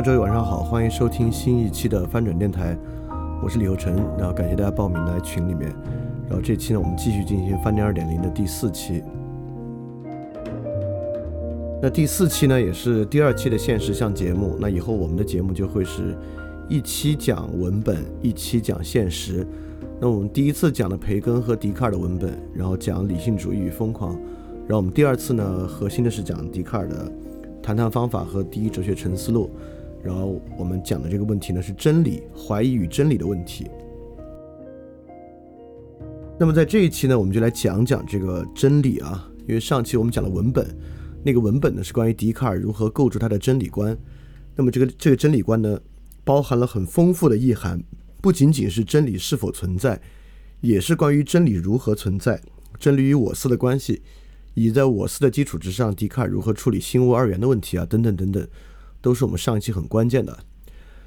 大周一晚上好，欢迎收听新一期的翻转电台，我是李游成，然后感谢大家报名来群里面，然后这期呢，我们继续进行翻天二点零的第四期。那第四期呢，也是第二期的现实向节目，那以后我们的节目就会是一期讲文本，一期讲现实。那我们第一次讲的培根和笛卡尔的文本，然后讲理性主义与疯狂，然后我们第二次呢，核心的是讲笛卡尔的谈谈方法和第一哲学沉思录。然后我们讲的这个问题呢是真理怀疑与真理的问题。那么在这一期呢，我们就来讲讲这个真理啊，因为上期我们讲了文本，那个文本呢是关于笛卡尔如何构筑他的真理观。那么这个这个真理观呢，包含了很丰富的意涵，不仅仅是真理是否存在，也是关于真理如何存在，真理与我思的关系，以在我思的基础之上，笛卡尔如何处理心物二元的问题啊，等等等等。都是我们上一期很关键的，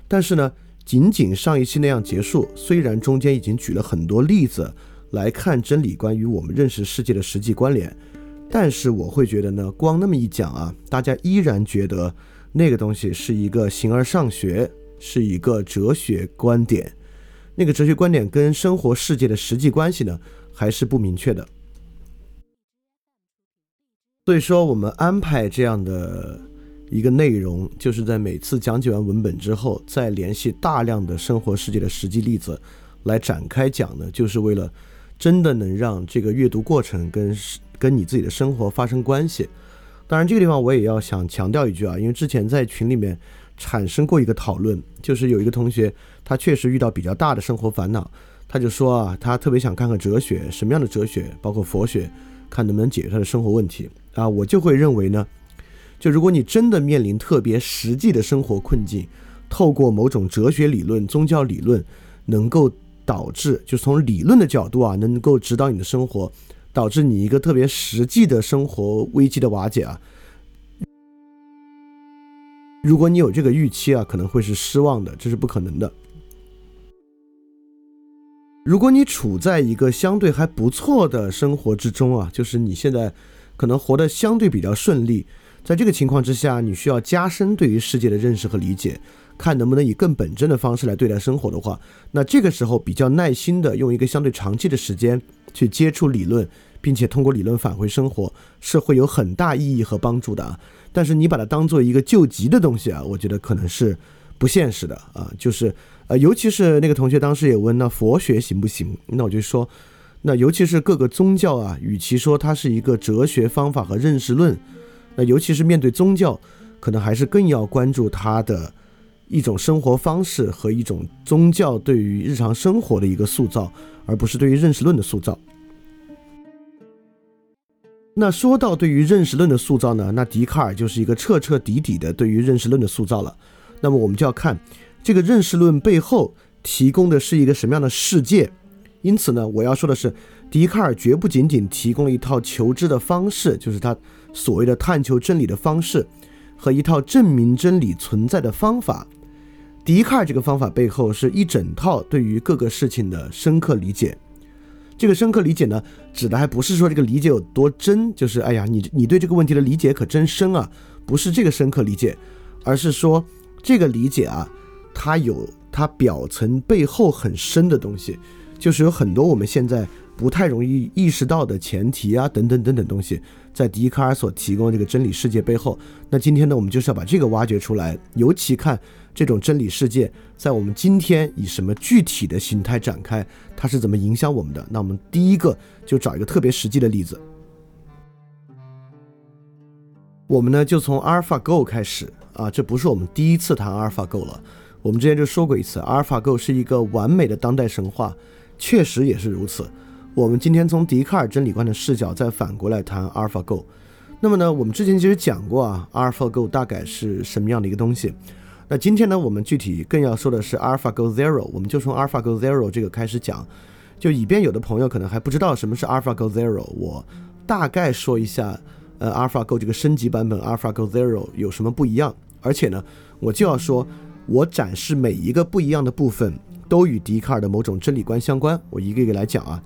但是呢，仅仅上一期那样结束，虽然中间已经举了很多例子来看真理观与我们认识世界的实际关联，但是我会觉得呢，光那么一讲啊，大家依然觉得那个东西是一个形而上学，是一个哲学观点，那个哲学观点跟生活世界的实际关系呢，还是不明确的。所以说，我们安排这样的。一个内容就是在每次讲解完文本之后，再联系大量的生活世界的实际例子来展开讲呢，就是为了真的能让这个阅读过程跟跟你自己的生活发生关系，当然，这个地方我也要想强调一句啊，因为之前在群里面产生过一个讨论，就是有一个同学他确实遇到比较大的生活烦恼，他就说啊，他特别想看看哲学，什么样的哲学，包括佛学，看能不能解决他的生活问题啊。我就会认为呢，就如果你真的面临特别实际的生活困境，透过某种哲学理论、宗教理论，能够导致，就从理论的角度啊，能够指导你的生活。导致你一个特别实际的生活危机的瓦解啊！如果你有这个预期啊，可能会是失望的，这是不可能的。如果你处在一个相对还不错的生活之中啊，就是你现在可能活得相对比较顺利，在这个情况之下，你需要加深对于世界的认识和理解，看能不能以更本真的方式来对待生活的话，那这个时候比较耐心的用一个相对长期的时间。去接触理论，并且通过理论返回生活，是会有很大意义和帮助的啊。但是你把它当做一个救急的东西啊，我觉得可能是不现实的啊。就是呃，尤其是那个同学当时也问，那佛学行不行？那我就说，那尤其是各个宗教啊，与其说它是一个哲学方法和认识论，那尤其是面对宗教，可能还是更要关注它的一种生活方式和一种宗教对于日常生活的一个塑造。而不是对于认识论的塑造。那说到对于认识论的塑造呢？那笛卡尔就是一个彻彻底底的对于认识论的塑造了。那么我们就要看这个认识论背后提供的是一个什么样的世界。因此呢，我要说的是，笛卡尔绝不仅仅提供了一套求知的方式，就是他所谓的探求真理的方式，和一套证明真理存在的方法。笛卡尔这个方法背后是一整套对于各个事情的深刻理解。这个深刻理解呢，指的还不是说这个理解有多真，就是哎呀，你你对这个问题的理解可真深啊，不是这个深刻理解，而是说这个理解啊，它有它表层背后很深的东西，就是有很多我们现在不太容易意识到的前提啊，等等等等东西，在笛卡尔所提供这个真理世界背后。那今天呢，我们就是要把这个挖掘出来，尤其看。这种真理世界在我们今天以什么具体的形态展开？它是怎么影响我们的？那我们第一个就找一个特别实际的例子。我们呢就从 AlphaGo 开始啊，这不是我们第一次谈 AlphaGo 了。我们之前就说过一次，AlphaGo 是一个完美的当代神话，确实也是如此。我们今天从笛卡尔真理观的视角再反过来谈 AlphaGo。那么呢，我们之前其实讲过啊，AlphaGo 大概是什么样的一个东西？那今天呢，我们具体更要说的是 AlphaGo Zero，我们就从 AlphaGo Zero 这个开始讲，就以便有的朋友可能还不知道什么是 AlphaGo Zero，我大概说一下，呃，AlphaGo 这个升级版本 AlphaGo Zero 有什么不一样，而且呢，我就要说，我展示每一个不一样的部分都与笛卡尔的某种真理观相关，我一个一个来讲啊。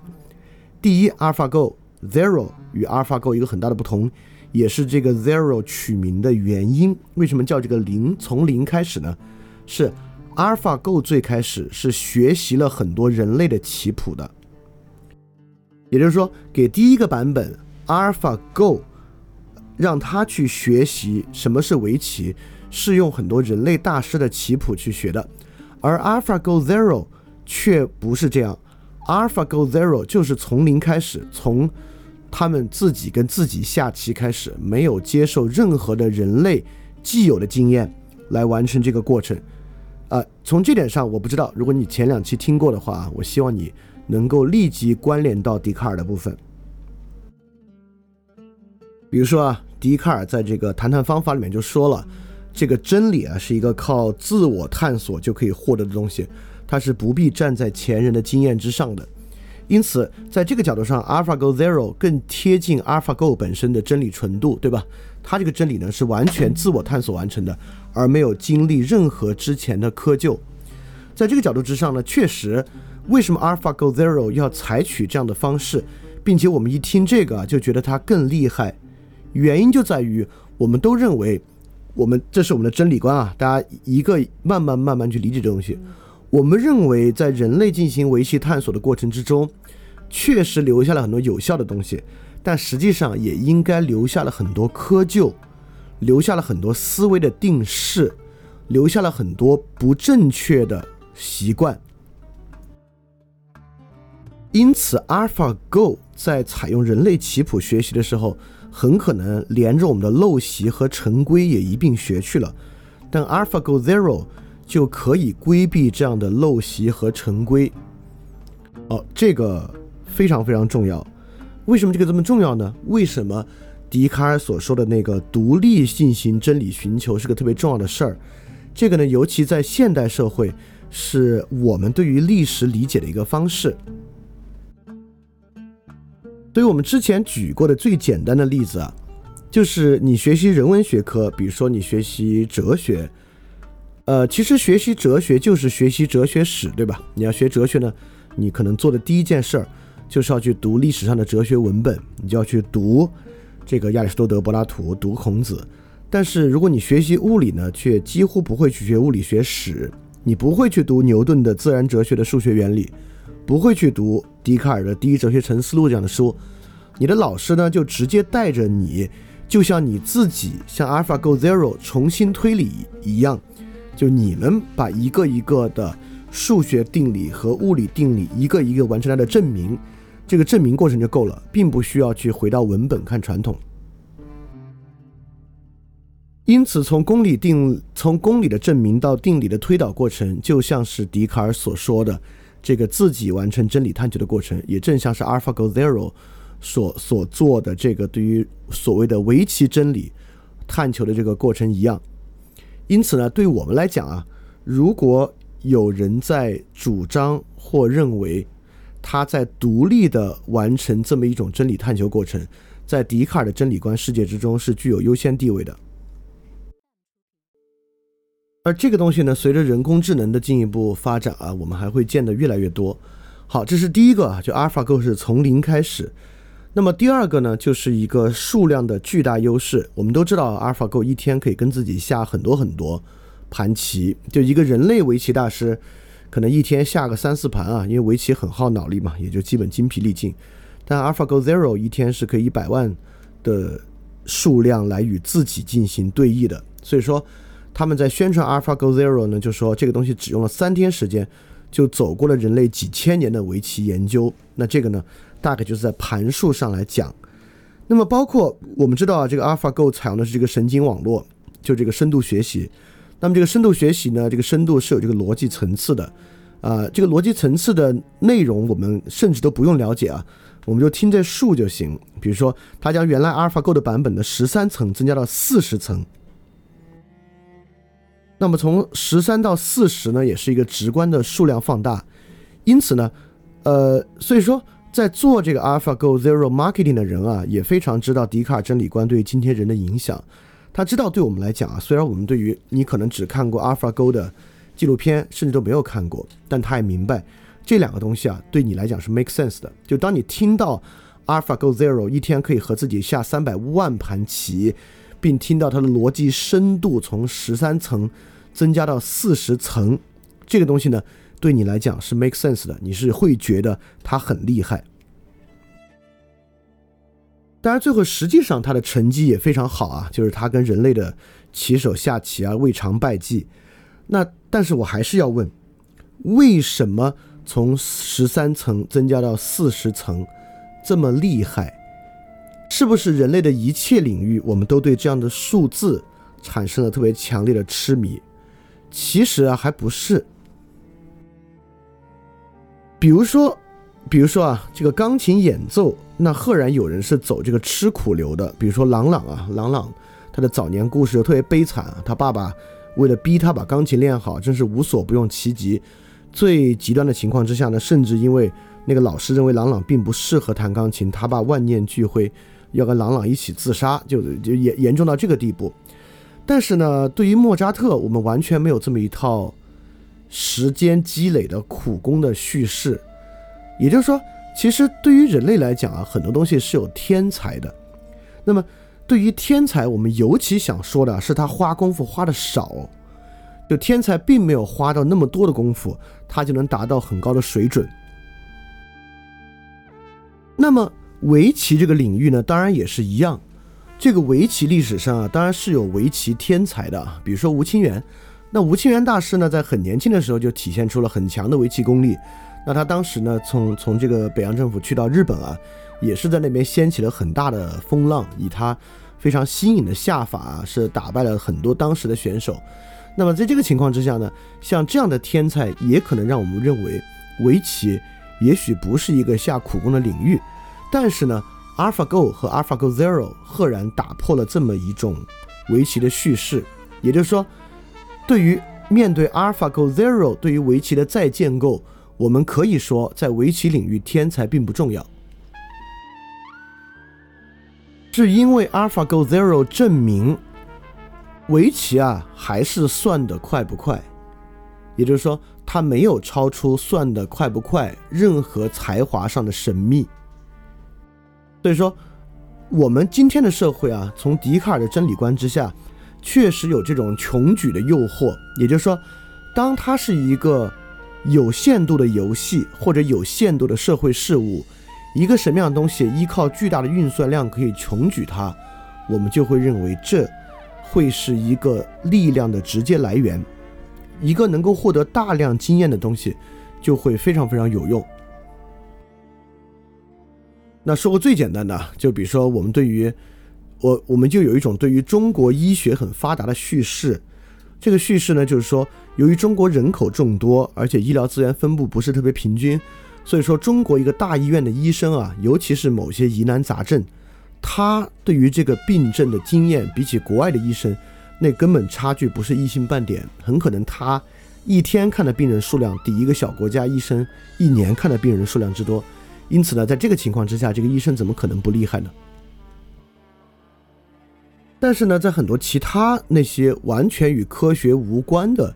第一，AlphaGo Zero 与 AlphaGo 一个很大的不同。也是这个 zero 取名的原因。为什么叫这个零？从零开始呢？是 AlphaGo 最开始是学习了很多人类的棋谱的，也就是说，给第一个版本 AlphaGo 让他去学习什么是围棋，是用很多人类大师的棋谱去学的。而 AlphaGo Zero 却不是这样，AlphaGo Zero 就是从零开始，从他们自己跟自己下棋开始，没有接受任何的人类既有的经验来完成这个过程。啊，从这点上，我不知道，如果你前两期听过的话，我希望你能够立即关联到笛卡尔的部分。比如说啊，笛卡尔在这个谈谈方法里面就说了，这个真理啊是一个靠自我探索就可以获得的东西，它是不必站在前人的经验之上的。因此，在这个角度上，AlphaGo Zero 更贴近 AlphaGo 本身的真理纯度，对吧？它这个真理呢是完全自我探索完成的，而没有经历任何之前的窠臼。在这个角度之上呢，确实，为什么 AlphaGo Zero 要采取这样的方式，并且我们一听这个啊就觉得它更厉害，原因就在于我们都认为，我们这是我们的真理观啊，大家一个慢慢慢慢去理解这东西。我们认为，在人类进行围棋探索的过程之中，确实留下了很多有效的东西，但实际上也应该留下了很多窠臼，留下了很多思维的定式，留下了很多不正确的习惯。因此，AlphaGo 在采用人类棋谱学习的时候，很可能连着我们的陋习和陈规也一并学去了。但 AlphaGo Zero 就可以规避这样的陋习和陈规。哦，这个非常非常重要。为什么这个这么重要呢？为什么笛卡尔所说的那个独立进行真理寻求是个特别重要的事儿？这个呢，尤其在现代社会，是我们对于历史理解的一个方式。所以我们之前举过的最简单的例子啊，就是你学习人文学科，比如说你学习哲学，呃，其实学习哲学就是学习哲学史，对吧？你要学哲学呢，你可能做的第一件事儿就是要去读历史上的哲学文本，你就要去读这个亚里士多德、柏拉图，读孔子。但是如果你学习物理呢，却几乎不会去学物理学史，你不会去读牛顿的自然哲学的数学原理。不会去读笛卡尔的《第一哲学沉思录》这样的书，你的老师呢就直接带着你，就像你自己像 AlphaGo Zero 重新推理一样，就你们把一个一个的数学定理和物理定理一个一个完成它的证明，这个证明过程就够了，并不需要去回到文本看传统。因此，从公理定从公理的证明到定理的推导过程，就像是笛卡尔所说的。这个自己完成真理探求的过程，也正像是 AlphaGo Zero 所所做的这个对于所谓的围棋真理探求的这个过程一样。因此呢，对我们来讲啊，如果有人在主张或认为他在独立的完成这么一种真理探求过程，在笛卡尔的真理观世界之中是具有优先地位的。而这个东西呢，随着人工智能的进一步发展啊，我们还会见得越来越多。好，这是第一个啊，就 AlphaGo 是从零开始。那么第二个呢，就是一个数量的巨大优势。我们都知道，AlphaGo 一天可以跟自己下很多很多盘棋，就一个人类围棋大师可能一天下个三四盘啊，因为围棋很耗脑力嘛，也就基本精疲力尽。但 AlphaGo Zero 一天是可以一百万的数量来与自己进行对弈的，所以说。他们在宣传 AlphaGo Zero 呢，就说这个东西只用了三天时间，就走过了人类几千年的围棋研究。那这个呢，大概就是在盘数上来讲。那么包括我们知道啊，这个 AlphaGo 采用的是这个神经网络，就这个深度学习。那么这个深度学习呢，这个深度是有这个逻辑层次的。啊，这个逻辑层次的内容我们甚至都不用了解啊，我们就听这数就行。比如说，它将原来 AlphaGo 的版本的十三层增加到四十层。那么从十三到四十呢，也是一个直观的数量放大，因此呢，呃，所以说在做这个 AlphaGo Zero Marketing 的人啊，也非常知道笛卡尔真理观对今天人的影响。他知道对我们来讲啊，虽然我们对于你可能只看过 AlphaGo 的纪录片，甚至都没有看过，但他也明白这两个东西啊，对你来讲是 make sense 的。就当你听到 AlphaGo Zero 一天可以和自己下三百万盘棋。并听到它的逻辑深度从十三层增加到四十层，这个东西呢，对你来讲是 make sense 的，你是会觉得它很厉害。当然，最后实际上它的成绩也非常好啊，就是它跟人类的棋手下棋啊未尝败绩。那但是我还是要问，为什么从十三层增加到四十层这么厉害？是不是人类的一切领域，我们都对这样的数字产生了特别强烈的痴迷？其实啊，还不是。比如说，比如说啊，这个钢琴演奏，那赫然有人是走这个吃苦流的。比如说郎朗啊，郎朗他的早年故事就特别悲惨啊，他爸爸为了逼他把钢琴练好，真是无所不用其极。最极端的情况之下呢，甚至因为那个老师认为郎朗并不适合弹钢琴，他爸万念俱灰。要跟朗朗一起自杀，就就严严重到这个地步。但是呢，对于莫扎特，我们完全没有这么一套时间积累的苦功的叙事。也就是说，其实对于人类来讲啊，很多东西是有天才的。那么，对于天才，我们尤其想说的是他花功夫花的少。就天才并没有花到那么多的功夫，他就能达到很高的水准。那么。围棋这个领域呢，当然也是一样。这个围棋历史上啊，当然是有围棋天才的，比如说吴清源。那吴清源大师呢，在很年轻的时候就体现出了很强的围棋功力。那他当时呢，从从这个北洋政府去到日本啊，也是在那边掀起了很大的风浪，以他非常新颖的下法，是打败了很多当时的选手。那么在这个情况之下呢，像这样的天才也可能让我们认为围棋也许不是一个下苦功的领域。但是呢，AlphaGo 和 AlphaGo Zero 赫然打破了这么一种围棋的叙事，也就是说，对于面对 AlphaGo Zero 对于围棋的再建构。我们可以说，在围棋领域，天才并不重要，是因为 AlphaGo Zero 证明，围棋啊还是算得快不快，也就是说，它没有超出算得快不快任何才华上的神秘。所以说，我们今天的社会啊，从笛卡尔的真理观之下，确实有这种穷举的诱惑，也就是说，当它是一个。有限度的游戏或者有限度的社会事物，一个什么样的东西依靠巨大的运算量可以穷举它，我们就会认为这会是一个力量的直接来源。一个能够获得大量经验的东西，就会非常非常有用。那说个最简单的，就比如说我们对于我，我们就有一种对于中国医学很发达的叙事。这个叙事呢，就是说，由于中国人口众多，而且医疗资源分布不是特别平均，所以说中国一个大医院的医生啊，尤其是某些疑难杂症，他对于这个病症的经验，比起国外的医生，那根本差距不是一星半点，很可能他一天看的病人数量抵一个小国家医生一年看的病人数量之多，因此呢，在这个情况之下，这个医生怎么可能不厉害呢？但是呢，在很多其他那些完全与科学无关的，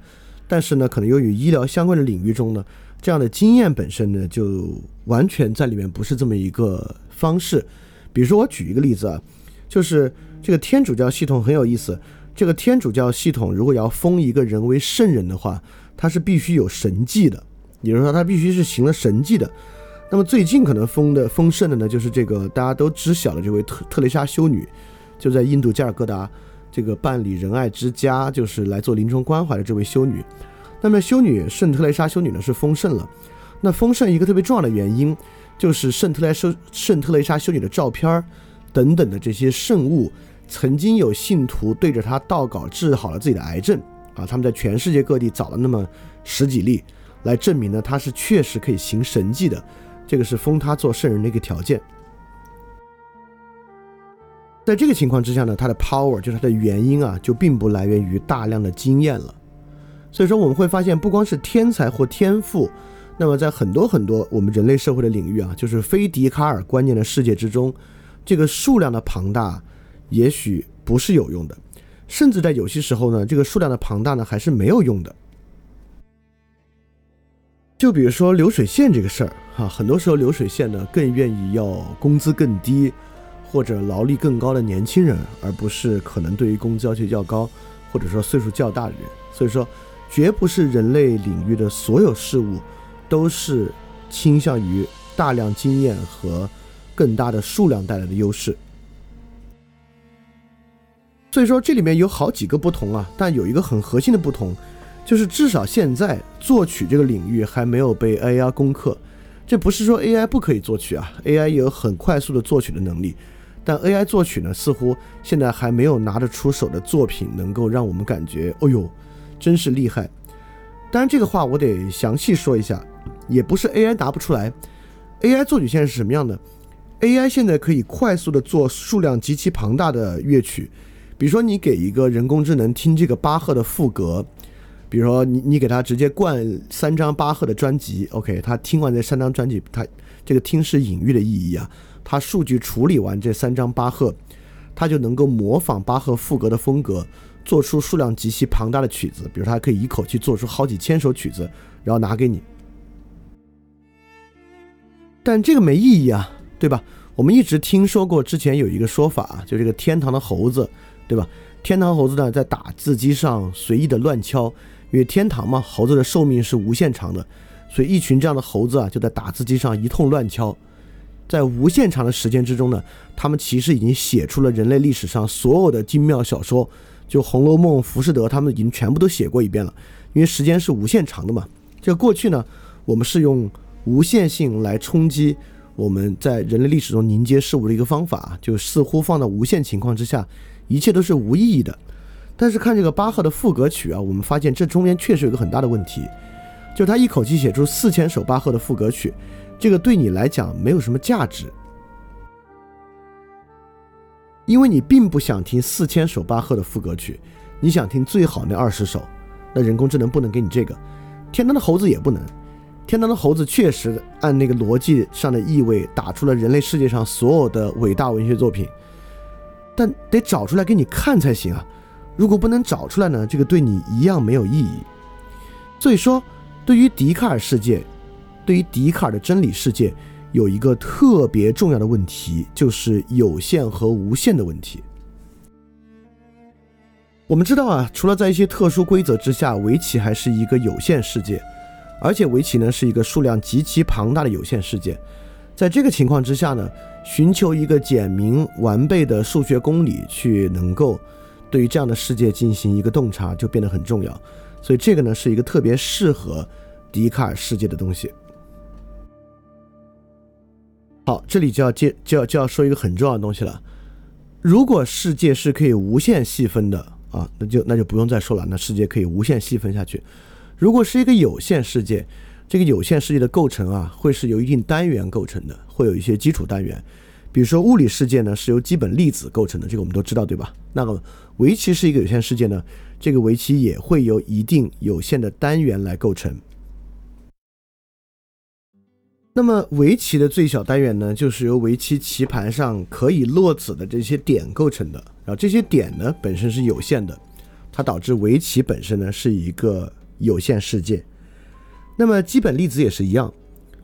但是呢，可能又与医疗相关的领域中呢，这样的经验本身呢，就完全在里面不是这么一个方式。比如说，我举一个例子啊，就是这个天主教系统很有意思。这个天主教系统如果要封一个人为圣人的话，他是必须有神迹的，也就是说，他必须是行了神迹的。那么最近可能封的封圣的呢，就是这个大家都知晓的这位特特蕾莎修女。就在印度加尔各答，这个办理仁爱之家，就是来做临终关怀的这位修女。那么修女圣特蕾莎修女呢是丰盛了。那丰盛一个特别重要的原因，就是圣特莱修圣特蕾莎修女的照片等等的这些圣物，曾经有信徒对着她祷告，治好了自己的癌症啊。他们在全世界各地找了那么十几例，来证明呢她是确实可以行神迹的。这个是封他做圣人的一个条件。在这个情况之下呢，他的 power 就是他的原因啊，就并不来源于大量的经验了。所以说我们会发现，不光是天才或天赋，那么在很多很多我们人类社会的领域啊，就是非笛卡尔观念的世界之中，这个数量的庞大也许不是有用的，甚至在有些时候呢，这个数量的庞大呢还是没有用的。就比如说流水线这个事儿哈，很多时候流水线呢更愿意要工资更低。或者劳力更高的年轻人，而不是可能对于工资要求较高，或者说岁数较大的人。所以说，绝不是人类领域的所有事物都是倾向于大量经验和更大的数量带来的优势。所以说，这里面有好几个不同啊，但有一个很核心的不同，就是至少现在作曲这个领域还没有被 AI 攻克。这不是说 AI 不可以作曲啊，AI 有很快速的作曲的能力。但 AI 作曲呢，似乎现在还没有拿得出手的作品，能够让我们感觉，哦呦，真是厉害。当然，这个话我得详细说一下，也不是 AI 答不出来。AI 作曲现在是什么样的？AI 现在可以快速的做数量极其庞大的乐曲，比如说你给一个人工智能听这个巴赫的赋格，比如说你你给他直接灌三张巴赫的专辑，OK，他听完这三张专辑，他这个听是隐喻的意义啊。他数据处理完这三张巴赫，他就能够模仿巴赫赋格的风格，做出数量极其庞大的曲子。比如，他可以一口气做出好几千首曲子，然后拿给你。但这个没意义啊，对吧？我们一直听说过，之前有一个说法，就这个天堂的猴子，对吧？天堂猴子呢，在打字机上随意的乱敲，因为天堂嘛，猴子的寿命是无限长的，所以一群这样的猴子啊，就在打字机上一通乱敲。在无限长的时间之中呢，他们其实已经写出了人类历史上所有的精妙小说，就《红楼梦》《浮士德》，他们已经全部都写过一遍了。因为时间是无限长的嘛。就过去呢，我们是用无限性来冲击我们在人类历史中凝结事物的一个方法，就似乎放到无限情况之下，一切都是无意义的。但是看这个巴赫的赋格曲啊，我们发现这中间确实有个很大的问题，就他一口气写出四千首巴赫的赋格曲，这个对你来讲没有什么价值，因为你并不想听四千首巴赫的赋格曲，你想听最好那二十首，那人工智能不能给你这个，天堂的猴子也不能，天堂的猴子确实按那个逻辑上的意味打出了人类世界上所有的伟大文学作品，但得找出来给你看才行啊。如果不能找出来呢，这个对你一样没有意义。所以说，对于笛卡尔世界，对于笛卡尔的真理世界，有一个特别重要的问题，就是有限和无限的问题。我们知道啊，除了在一些特殊规则之下，围棋还是一个有限世界，而且围棋呢是一个数量极其庞大的有限世界。在这个情况之下呢，寻求一个简明完备的数学公理去能够。对于这样的世界进行一个洞察就变得很重要，所以这个呢是一个特别适合笛卡尔世界的东西。好，这里就要接就要就要说一个很重要的东西了。如果世界是可以无限细分的啊，那就那就不用再说了，那世界可以无限细分下去。如果是一个有限世界，这个有限世界的构成啊，会是由一定单元构成的，会有一些基础单元。比如说物理世界呢是由基本粒子构成的，这个我们都知道，对吧？那么围棋是一个有限世界呢，这个围棋也会由一定有限的单元来构成。那么围棋的最小单元呢，就是由围棋棋盘上可以落子的这些点构成的。然后这些点呢本身是有限的，它导致围棋本身呢是一个有限世界。那么基本粒子也是一样，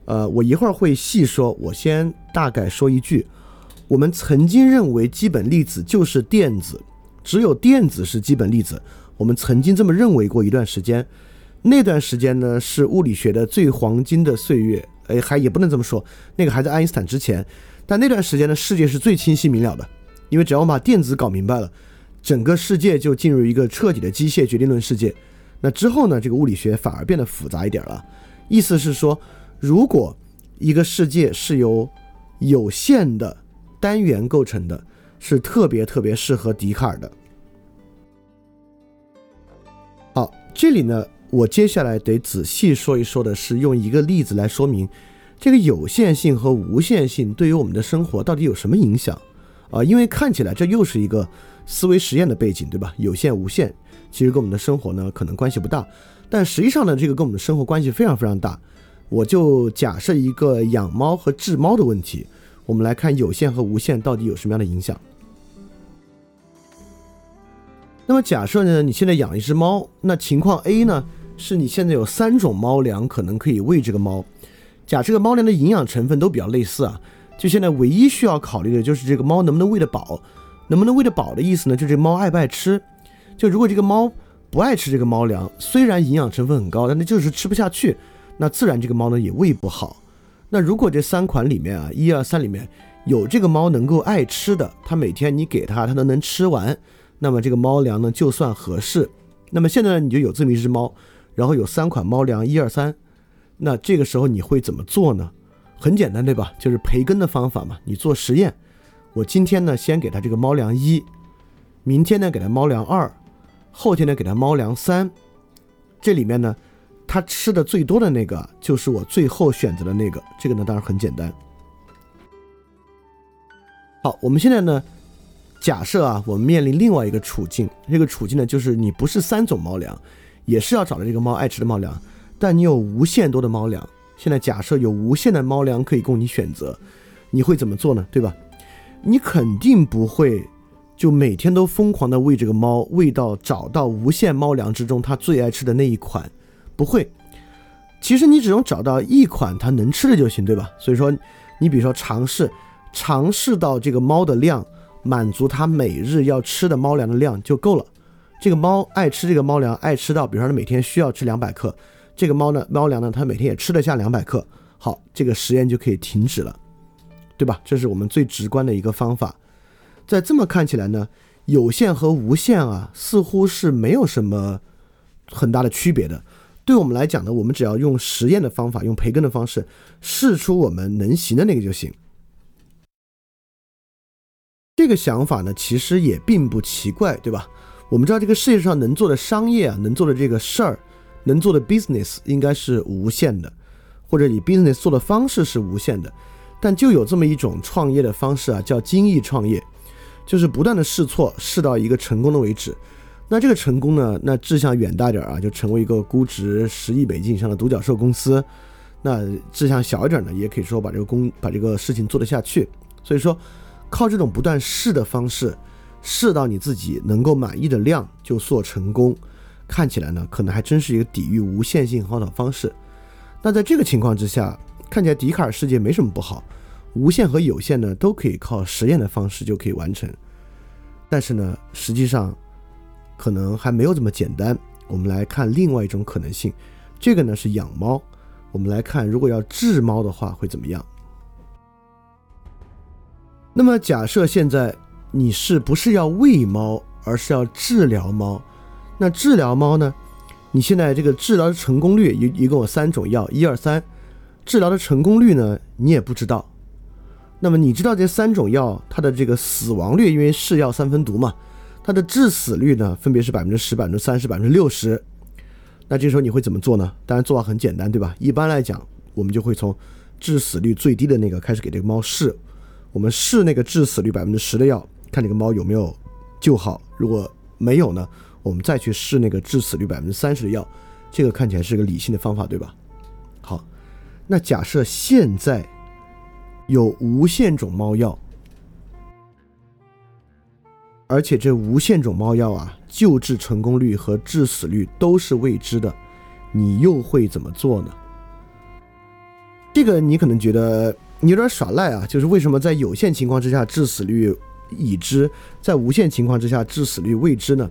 呃，我一会儿会细说，我先大概说一句。我们曾经认为基本粒子就是电子，只有电子是基本粒子。我们曾经这么认为过一段时间，那段时间呢是物理学的最黄金的岁月。哎，还也不能这么说，那个还在爱因斯坦之前。但那段时间的，世界是最清晰明了的，因为只要我们把电子搞明白了，整个世界就进入一个彻底的机械决定论世界。那之后呢，这个物理学反而变得复杂一点了。意思是说，如果一个世界是由有限的单元构成的是特别特别适合笛卡尔的。好，这里呢，我接下来得仔细说一说的是，用一个例子来说明这个有限性和无限性对于我们的生活到底有什么影响啊？因为看起来这又是一个思维实验的背景，对吧？有限无限其实跟我们的生活呢可能关系不大，但实际上呢，这个跟我们的生活关系非常非常大。我就假设一个养猫和治猫的问题。我们来看有限和无限到底有什么样的影响。那么假设呢，你现在养一只猫，那情况 A 呢，是你现在有三种猫粮可能可以喂这个猫。假设这个猫粮的营养成分都比较类似啊，就现在唯一需要考虑的就是这个猫能不能喂得饱。能不能喂得饱的意思呢，就这猫爱不爱吃。就如果这个猫不爱吃这个猫粮，虽然营养成分很高，但它就是吃不下去，那自然这个猫呢也喂不好。那如果这三款里面啊，一二三里面有这个猫能够爱吃的，它每天你给它，它都能吃完，那么这个猫粮呢就算合适。那么现在呢，你就有这么一只猫，然后有三款猫粮，一二三，那这个时候你会怎么做呢？很简单，对吧？就是培根的方法嘛。你做实验，我今天呢先给它这个猫粮一，明天呢给它猫粮二，后天呢给它猫粮三，这里面呢。他吃的最多的那个就是我最后选择的那个，这个呢当然很简单。好，我们现在呢，假设啊，我们面临另外一个处境，这个处境呢就是你不是三种猫粮，也是要找到这个猫爱吃的猫粮，但你有无限多的猫粮。现在假设有无限的猫粮可以供你选择，你会怎么做呢？对吧？你肯定不会就每天都疯狂的喂这个猫，喂到找到无限猫粮之中它最爱吃的那一款。不会，其实你只用找到一款它能吃的就行，对吧？所以说，你比如说尝试尝试到这个猫的量，满足它每日要吃的猫粮的量就够了。这个猫爱吃这个猫粮，爱吃到，比如说它每天需要吃两百克，这个猫呢，猫粮呢，它每天也吃得下两百克。好，这个实验就可以停止了，对吧？这是我们最直观的一个方法。在这么看起来呢，有限和无限啊，似乎是没有什么很大的区别的。对我们来讲呢，我们只要用实验的方法，用培根的方式试出我们能行的那个就行。这个想法呢，其实也并不奇怪，对吧？我们知道这个世界上能做的商业啊，能做的这个事儿，能做的 business 应该是无限的，或者以 business 做的方式是无限的。但就有这么一种创业的方式啊，叫精益创业，就是不断的试错，试到一个成功的为止。那这个成功呢，那志向远大点啊，就成为一个估值十亿美金以上的独角兽公司。那志向小一点呢，也可以说把这个工把这个事情做得下去。所以说，靠这种不断试的方式，试到你自己能够满意的量就做成功，看起来呢，可能还真是一个抵御无限性很好的方式。那在这个情况之下。看起来笛卡尔世界没什么不好，无限和有限呢都可以靠实验的方式就可以完成，但是呢，实际上可能还没有这么简单。我们来看另外一种可能性，这个呢是养猫。我们来看，如果要治猫的话会怎么样？那么假设现在你是不是要喂猫，而是要治疗猫？那治疗猫呢？你现在这个治疗的成功率一一共有三种药，一二三。治疗的成功率呢，你也不知道。那么你知道这三种药它的这个死亡率，因为是药三分毒嘛，它的致死率呢分别是百分之十、百分之三十、百分之六十。那这时候你会怎么做呢？当然做法很简单，对吧？一般来讲，我们就会从致死率最低的那个开始给这个猫试。我们试那个致死率百分之十的药，看这个猫有没有救好。如果没有呢，我们再去试那个致死率百分之三十的药。这个看起来是个理性的方法，对吧？好那假设现在有无限种猫药，而且这无限种猫药啊，救治成功率和致死率都是未知的，你又会怎么做呢？这个你可能觉得你有点耍赖啊，就是为什么在有限情况之下致死率已知，在无限情况之下致死率未知呢？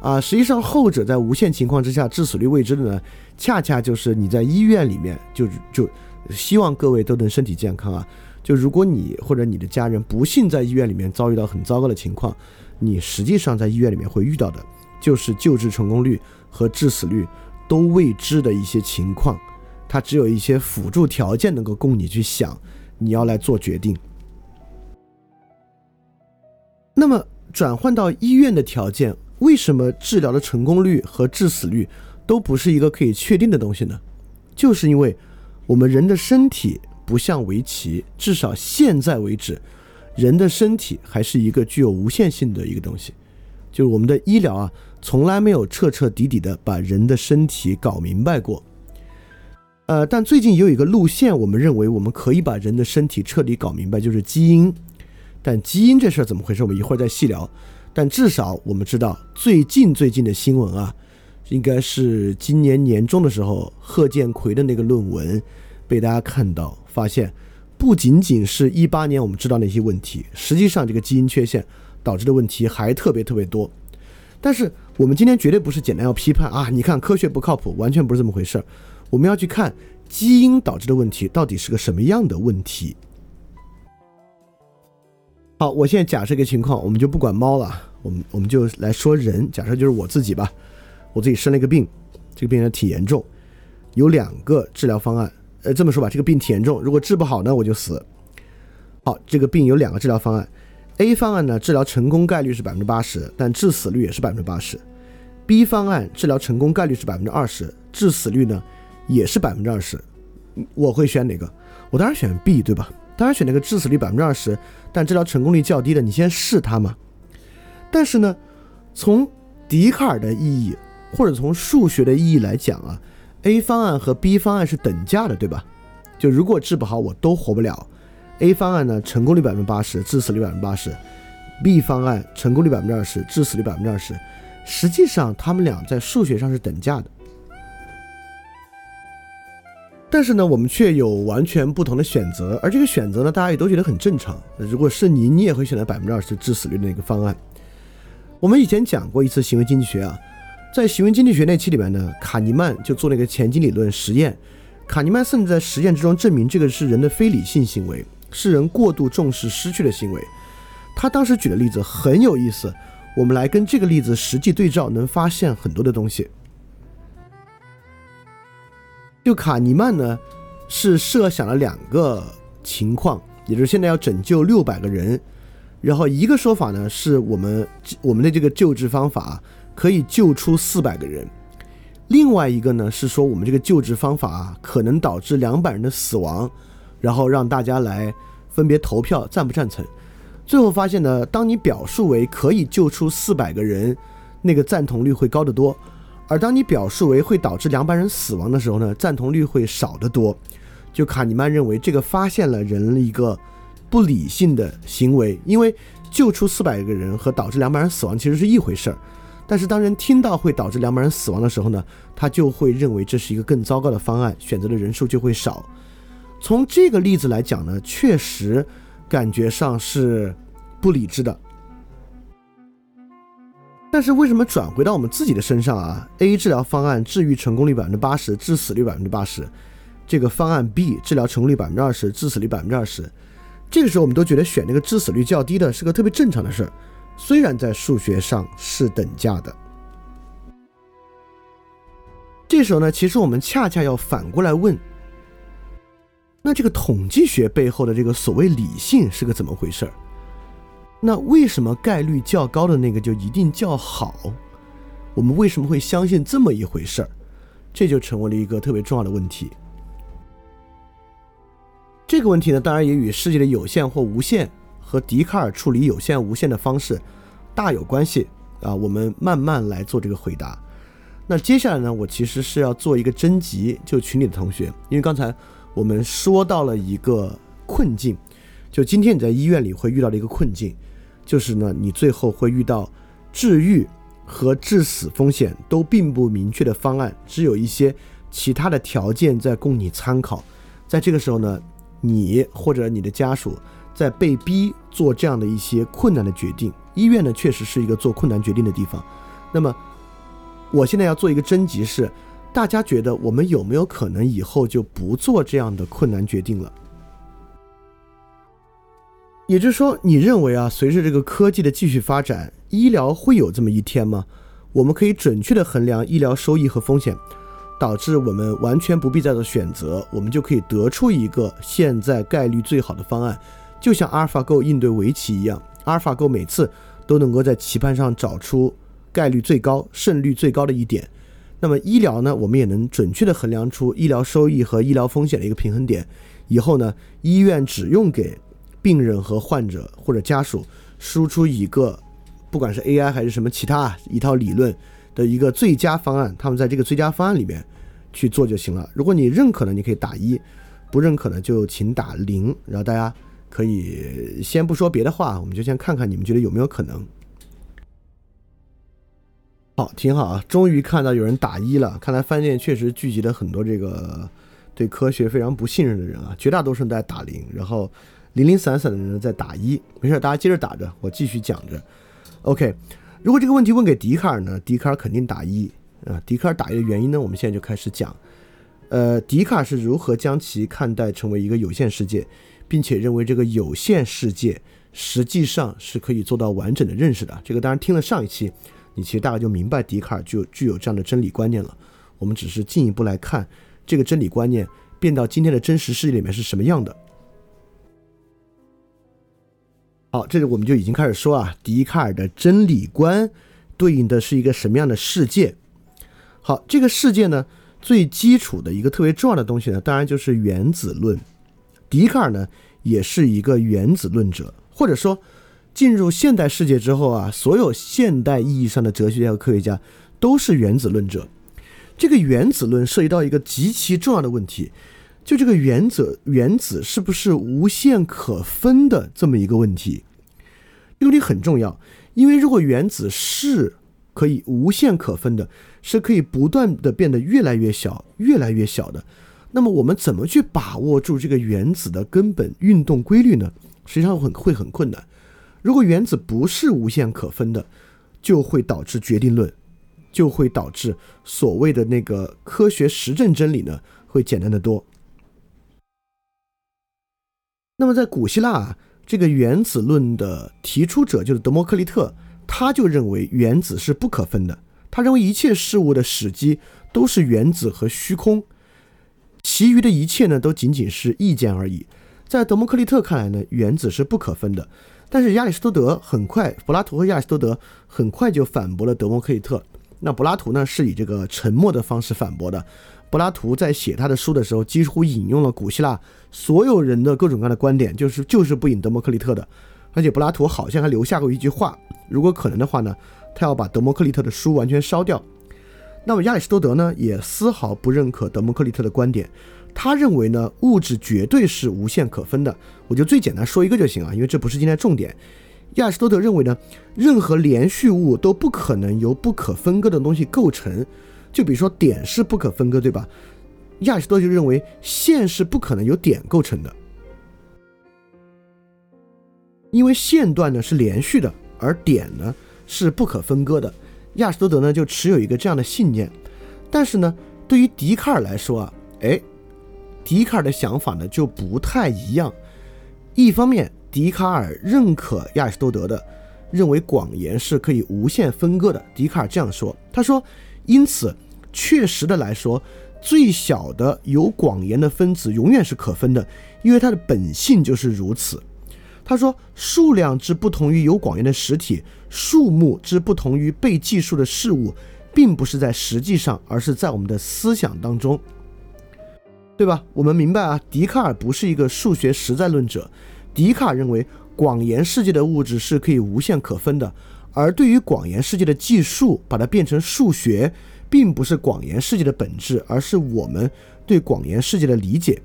啊，实际上后者在无限情况之下致死率未知的呢，恰恰就是你在医院里面就就希望各位都能身体健康啊。就如果你或者你的家人不幸在医院里面遭遇到很糟糕的情况，你实际上在医院里面会遇到的就是救治成功率和致死率都未知的一些情况，它只有一些辅助条件能够供你去想，你要来做决定。那么转换到医院的条件。为什么治疗的成功率和致死率都不是一个可以确定的东西呢？就是因为我们人的身体不像围棋，至少现在为止，人的身体还是一个具有无限性的一个东西。就是我们的医疗啊，从来没有彻彻底底的把人的身体搞明白过。呃，但最近也有一个路线，我们认为我们可以把人的身体彻底搞明白，就是基因。但基因这事儿怎么回事？我们一会儿再细聊。但至少我们知道，最近最近的新闻啊，应该是今年年中的时候，贺建奎的那个论文被大家看到，发现不仅仅是一八年我们知道那些问题，实际上这个基因缺陷导致的问题还特别特别多。但是我们今天绝对不是简单要批判啊，你看科学不靠谱，完全不是这么回事儿。我们要去看基因导致的问题到底是个什么样的问题。好，我现在假设一个情况，我们就不管猫了，我们我们就来说人。假设就是我自己吧，我自己生了一个病，这个病呢挺严重，有两个治疗方案。呃，这么说吧，这个病挺严重，如果治不好呢，我就死。好，这个病有两个治疗方案，A 方案呢治疗成功概率是百分之八十，但致死率也是百分之八十。B 方案治疗成功概率是百分之二十，致死率呢也是百分之二十。我会选哪个？我当然选 B，对吧？当然选那个致死率百分之二十，但治疗成功率较低的，你先试它嘛。但是呢，从笛卡尔的意义或者从数学的意义来讲啊，A 方案和 B 方案是等价的，对吧？就如果治不好，我都活不了。A 方案呢，成功率百分之八十，致死率百分之八十；B 方案成功率百分之二十，致死率百分之二十。实际上，他们俩在数学上是等价的。但是呢，我们却有完全不同的选择，而这个选择呢，大家也都觉得很正常。如果是你，你也会选择百分之二十致死率的那个方案。我们以前讲过一次行为经济学啊，在行为经济学那期里面呢，卡尼曼就做了一个前景理论实验。卡尼曼甚至在实验之中证明这个是人的非理性行为，是人过度重视失去的行为。他当时举的例子很有意思，我们来跟这个例子实际对照，能发现很多的东西。就卡尼曼呢，是设想了两个情况，也就是现在要拯救六百个人，然后一个说法呢是我们我们的这个救治方法可以救出四百个人，另外一个呢是说我们这个救治方法啊可能导致两百人的死亡，然后让大家来分别投票赞不赞成。最后发现呢，当你表述为可以救出四百个人，那个赞同率会高得多。而当你表述为会导致两百人死亡的时候呢，赞同率会少得多。就卡尼曼认为这个发现了人一个不理性的行为，因为救出四百个人和导致两百人死亡其实是一回事儿。但是当人听到会导致两百人死亡的时候呢，他就会认为这是一个更糟糕的方案，选择的人数就会少。从这个例子来讲呢，确实感觉上是不理智的。但是为什么转回到我们自己的身上啊？A 治疗方案治愈成功率百分之八十，致死率百分之八十，这个方案 B 治疗成功率百分之二十，致死率百分之二十，这个时候我们都觉得选那个致死率较低的是个特别正常的事儿，虽然在数学上是等价的。这时候呢，其实我们恰恰要反过来问，那这个统计学背后的这个所谓理性是个怎么回事儿？那为什么概率较高的那个就一定较好？我们为什么会相信这么一回事儿？这就成为了一个特别重要的问题。这个问题呢，当然也与世界的有限或无限和笛卡尔处理有限无限的方式大有关系啊。我们慢慢来做这个回答。那接下来呢，我其实是要做一个征集，就群里的同学，因为刚才我们说到了一个困境，就今天你在医院里会遇到的一个困境。就是呢，你最后会遇到治愈和致死风险都并不明确的方案，只有一些其他的条件在供你参考。在这个时候呢，你或者你的家属在被逼做这样的一些困难的决定。医院呢，确实是一个做困难决定的地方。那么，我现在要做一个征集，是大家觉得我们有没有可能以后就不做这样的困难决定了？也就是说，你认为啊，随着这个科技的继续发展，医疗会有这么一天吗？我们可以准确的衡量医疗收益和风险，导致我们完全不必再做选择，我们就可以得出一个现在概率最好的方案，就像阿尔法狗应对围棋一样，阿尔法狗每次都能够在棋盘上找出概率最高、胜率最高的一点。那么医疗呢，我们也能准确的衡量出医疗收益和医疗风险的一个平衡点。以后呢，医院只用给病人和患者或者家属输出一个，不管是 AI 还是什么其他一套理论的一个最佳方案，他们在这个最佳方案里面去做就行了。如果你认可呢，你可以打一；不认可呢，就请打零。然后大家可以先不说别的话，我们就先看看你们觉得有没有可能。好，挺好啊，终于看到有人打一了。看来饭店确实聚集了很多这个对科学非常不信任的人啊，绝大多数人在打零，然后。零零散散的人在打一，没事，大家接着打着，我继续讲着。OK，如果这个问题问给笛卡尔呢？笛卡尔肯定打一啊。笛卡尔打一的原因呢？我们现在就开始讲。呃，笛卡尔是如何将其看待成为一个有限世界，并且认为这个有限世界实际上是可以做到完整的认识的。这个当然听了上一期，你其实大概就明白笛卡尔就具有这样的真理观念了。我们只是进一步来看这个真理观念变到今天的真实世界里面是什么样的。好，这里我们就已经开始说啊，笛卡尔的真理观对应的是一个什么样的世界？好，这个世界呢，最基础的一个特别重要的东西呢，当然就是原子论。笛卡尔呢，也是一个原子论者，或者说，进入现代世界之后啊，所有现代意义上的哲学家和科学家都是原子论者。这个原子论涉及到一个极其重要的问题。就这个原子，原子是不是无限可分的这么一个问题？这个问题很重要，因为如果原子是可以无限可分的，是可以不断的变得越来越小、越来越小的，那么我们怎么去把握住这个原子的根本运动规律呢？实际上很会很困难。如果原子不是无限可分的，就会导致决定论，就会导致所谓的那个科学实证真理呢，会简单的多。那么在古希腊啊，这个原子论的提出者就是德谟克利特，他就认为原子是不可分的。他认为一切事物的始基都是原子和虚空。其余的一切呢，都仅仅是意见而已。在德谟克利特看来呢，原子是不可分的。但是亚里士多德很快，柏拉图和亚里士多德很快就反驳了德谟克利特。那柏拉图呢，是以这个沉默的方式反驳的。柏拉图在写他的书的时候，几乎引用了古希腊所有人的各种各样的观点，就是就是不引德谟克利特的。而且柏拉图好像还留下过一句话：如果可能的话呢，他要把德谟克利特的书完全烧掉。那么亚里士多德呢，也丝毫不认可德谟克利特的观点。他认为呢，物质绝对是无限可分的。我就最简单说一个就行啊，因为这不是今天重点。亚里士多德认为呢，任何连续物都不可能由不可分割的东西构成。就比如说点是不可分割，对吧？亚里士多德就认为线是不可能由点构成的，因为线段呢是连续的，而点呢是不可分割的。亚里士多德呢就持有一个这样的信念。但是呢，对于笛卡尔来说啊，哎。笛卡尔的想法呢就不太一样。一方面，笛卡尔认可亚里士多德的，认为广言是可以无限分割的。笛卡尔这样说：“他说，因此，确实的来说，最小的有广言的分子永远是可分的，因为它的本性就是如此。”他说：“数量之不同于有广言的实体，数目之不同于被计数的事物，并不是在实际上，而是在我们的思想当中。”对吧？我们明白啊，笛卡尔不是一个数学实在论者。笛卡尔认为广言世界的物质是可以无限可分的，而对于广言世界的计数，把它变成数学，并不是广言世界的本质，而是我们对广言世界的理解。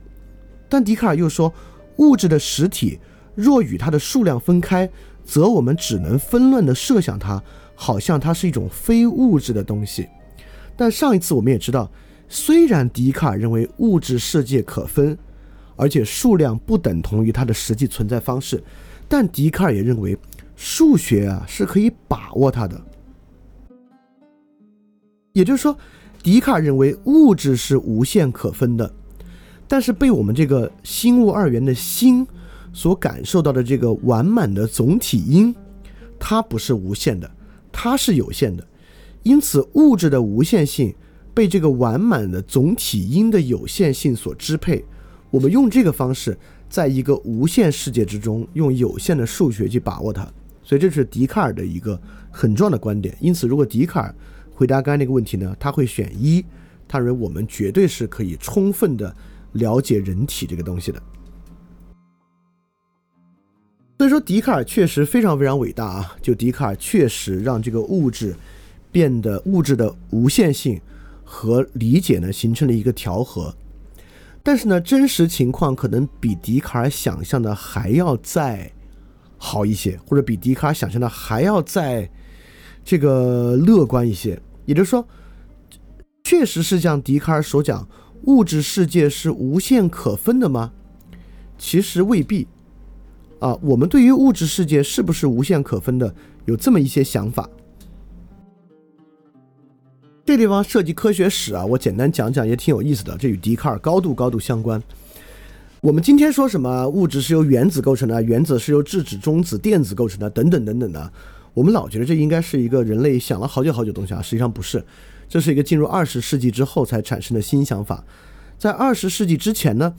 但笛卡尔又说，物质的实体若与它的数量分开，则我们只能纷乱地设想它，好像它是一种非物质的东西。但上一次我们也知道。虽然笛卡尔认为物质世界可分，而且数量不等同于它的实际存在方式，但笛卡尔也认为数学啊是可以把握它的。也就是说，笛卡尔认为物质是无限可分的，但是被我们这个心物二元的心所感受到的这个完满的总体因，它不是无限的，它是有限的。因此，物质的无限性。被这个完满的总体因的有限性所支配，我们用这个方式，在一个无限世界之中，用有限的数学去把握它。所以这是笛卡尔的一个很重要的观点。因此，如果笛卡尔回答刚才那个问题呢，他会选一，他认为我们绝对是可以充分的了解人体这个东西的。所以说，笛卡尔确实非常非常伟大啊！就笛卡尔确实让这个物质变得物质的无限性。和理解呢形成了一个调和，但是呢，真实情况可能比笛卡尔想象的还要再好一些，或者比笛卡尔想象的还要再这个乐观一些。也就是说，确实是像笛卡尔所讲，物质世界是无限可分的吗？其实未必啊。我们对于物质世界是不是无限可分的，有这么一些想法。这地方涉及科学史啊，我简单讲讲也挺有意思的。这与笛卡尔高度高度相关。我们今天说什么物质是由原子构成的，原子是由质子、中子、电子构成的，等等等等的，我们老觉得这应该是一个人类想了好久好久的东西啊，实际上不是，这是一个进入二十世纪之后才产生的新想法。在二十世纪之前呢，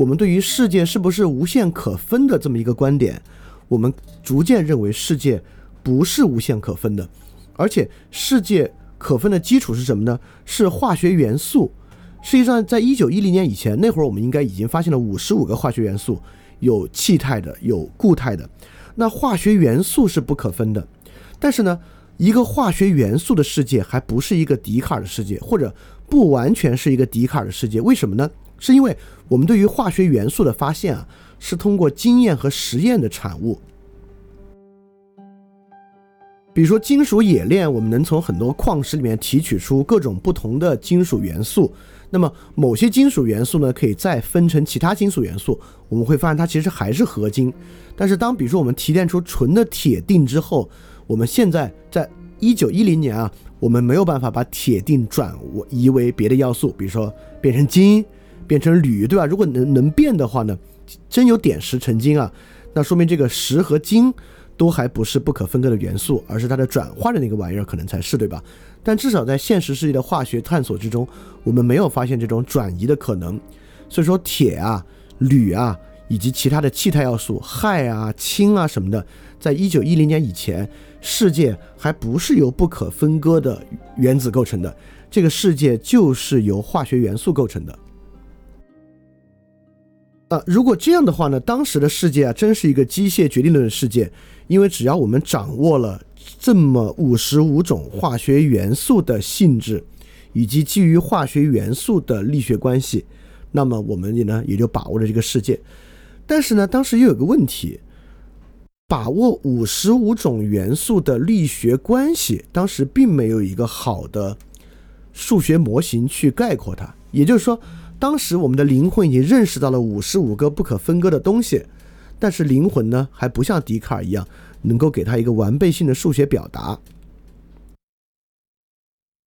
我们对于世界是不是无限可分的这么一个观点，我们逐渐认为世界不是无限可分的，而且世界。可分的基础是什么呢？是化学元素。实际上，在一九一零年以前，那会儿我们应该已经发现了五十五个化学元素，有气态的，有固态的。那化学元素是不可分的。但是呢，一个化学元素的世界还不是一个笛卡尔的世界，或者不完全是一个笛卡尔的世界。为什么呢？是因为我们对于化学元素的发现啊，是通过经验和实验的产物。比如说金属冶炼，我们能从很多矿石里面提取出各种不同的金属元素。那么某些金属元素呢，可以再分成其他金属元素，我们会发现它其实还是合金。但是当比如说我们提炼出纯的铁锭之后，我们现在在一九一零年啊，我们没有办法把铁锭转移为别的要素，比如说变成金、变成铝，对吧？如果能能变的话呢，真有点石成金啊，那说明这个石和金。都还不是不可分割的元素，而是它的转化的那个玩意儿可能才是，对吧？但至少在现实世界的化学探索之中，我们没有发现这种转移的可能。所以说，铁啊、铝啊，以及其他的气态要素，氦啊、氢啊什么的，在一九一零年以前，世界还不是由不可分割的原子构成的，这个世界就是由化学元素构成的。啊，如果这样的话呢，当时的世界啊，真是一个机械决定论的世界，因为只要我们掌握了这么五十五种化学元素的性质，以及基于化学元素的力学关系。那么我们也呢也就把握了这个世界，但是呢，当时又有个问题，把握五十五种元素的力学关系，当时并没有一个好的数学模型去概括它。也就是说，当时我们的灵魂已经认识到了五十五个不可分割的东西，但是灵魂呢还不像笛卡尔一样能够给他一个完备性的数学表达。